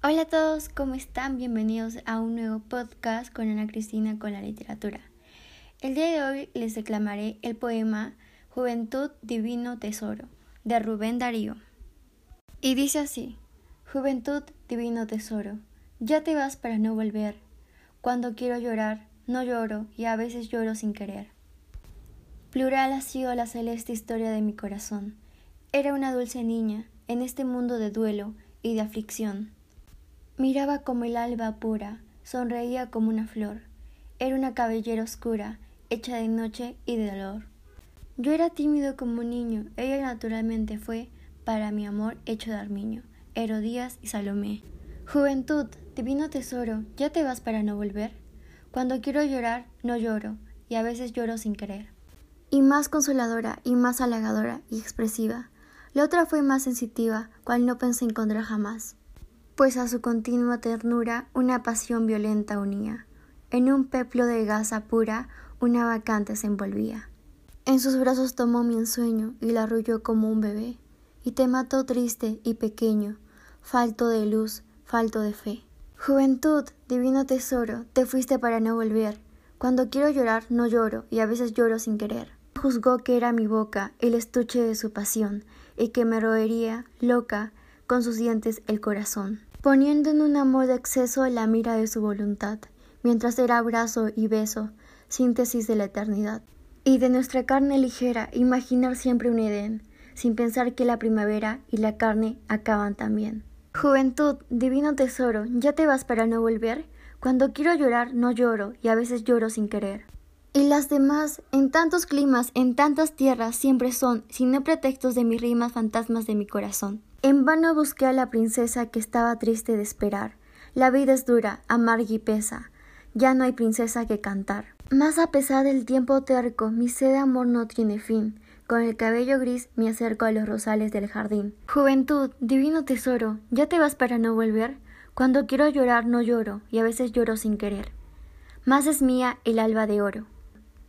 Hola a todos, ¿cómo están? Bienvenidos a un nuevo podcast con Ana Cristina con la literatura. El día de hoy les declamaré el poema Juventud Divino Tesoro de Rubén Darío. Y dice así, Juventud Divino Tesoro, ya te vas para no volver. Cuando quiero llorar, no lloro y a veces lloro sin querer. Plural ha sido la celeste historia de mi corazón. Era una dulce niña en este mundo de duelo y de aflicción. Miraba como el alba pura, sonreía como una flor. Era una cabellera oscura, hecha de noche y de dolor. Yo era tímido como un niño, ella naturalmente fue, para mi amor hecho de armiño, Herodías y Salomé. Juventud, divino tesoro, ¿ya te vas para no volver? Cuando quiero llorar, no lloro, y a veces lloro sin querer y más consoladora y más halagadora y expresiva. La otra fue más sensitiva, cual no pensé encontrar jamás, pues a su continua ternura una pasión violenta unía. En un peplo de gasa pura una vacante se envolvía. En sus brazos tomó mi ensueño y la arrulló como un bebé, y te mató triste y pequeño, falto de luz, falto de fe. Juventud, divino tesoro, te fuiste para no volver. Cuando quiero llorar no lloro y a veces lloro sin querer juzgó que era mi boca el estuche de su pasión, y que me roería, loca, con sus dientes el corazón, poniendo en un amor de exceso la mira de su voluntad, mientras era abrazo y beso, síntesis de la eternidad. Y de nuestra carne ligera imaginar siempre un Edén, sin pensar que la primavera y la carne acaban también. Juventud, divino tesoro, ¿ya te vas para no volver? Cuando quiero llorar no lloro y a veces lloro sin querer. Y las demás, en tantos climas, en tantas tierras, siempre son, sin no pretextos de mis rimas fantasmas de mi corazón. En vano busqué a la princesa que estaba triste de esperar. La vida es dura, amarga y pesa. Ya no hay princesa que cantar. Más a pesar del tiempo terco, mi sed de amor no tiene fin. Con el cabello gris me acerco a los rosales del jardín. Juventud, divino tesoro, ¿ya te vas para no volver? Cuando quiero llorar no lloro, y a veces lloro sin querer. Más es mía el alba de oro.